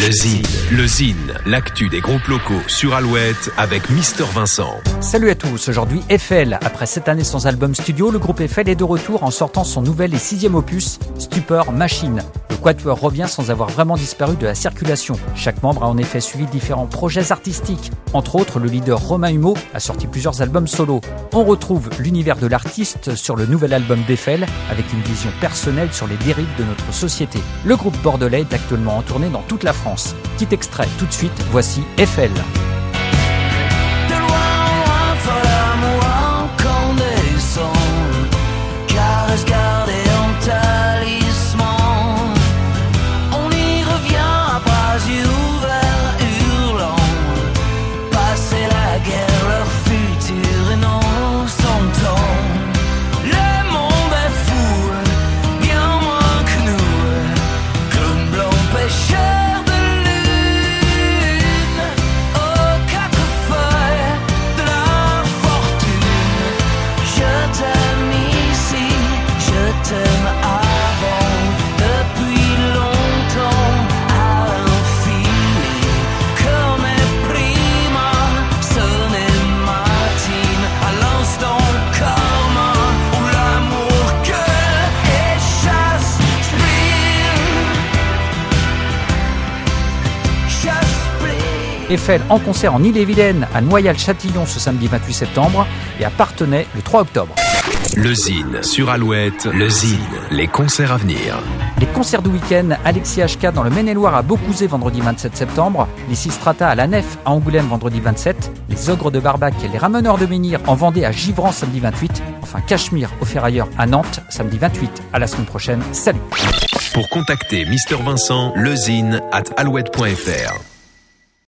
Le Zine, le Zine, l'actu des groupes locaux sur Alouette avec Mister Vincent. Salut à tous, aujourd'hui Eiffel. Après sept années sans album studio, le groupe Eiffel est de retour en sortant son nouvel et sixième opus, Stupor Machine. Quatuor revient sans avoir vraiment disparu de la circulation. Chaque membre a en effet suivi différents projets artistiques. Entre autres, le leader Romain Humeau a sorti plusieurs albums solo. On retrouve l'univers de l'artiste sur le nouvel album d'Eiffel, avec une vision personnelle sur les dérives de notre société. Le groupe bordelais est actuellement en tournée dans toute la France. Petit extrait tout de suite, voici Eiffel. Eiffel en concert en Ille-et-Vilaine, à Noyal-Châtillon ce samedi 28 septembre et à Partenay le 3 octobre. Le Zine sur Alouette, le Zine, les concerts à venir. Les concerts du week-end, Alexis HK dans le Maine-et-Loire à Beaucouzé vendredi 27 septembre, les Sistrata à la Nef à Angoulême vendredi 27, les Ogres de Barbac et les Rameneurs de Menhir en Vendée à Givran samedi 28, enfin Cachemire au Ferrailleur à Nantes samedi 28. À la semaine prochaine, salut Pour contacter Mister Vincent, lezine at alouette.fr.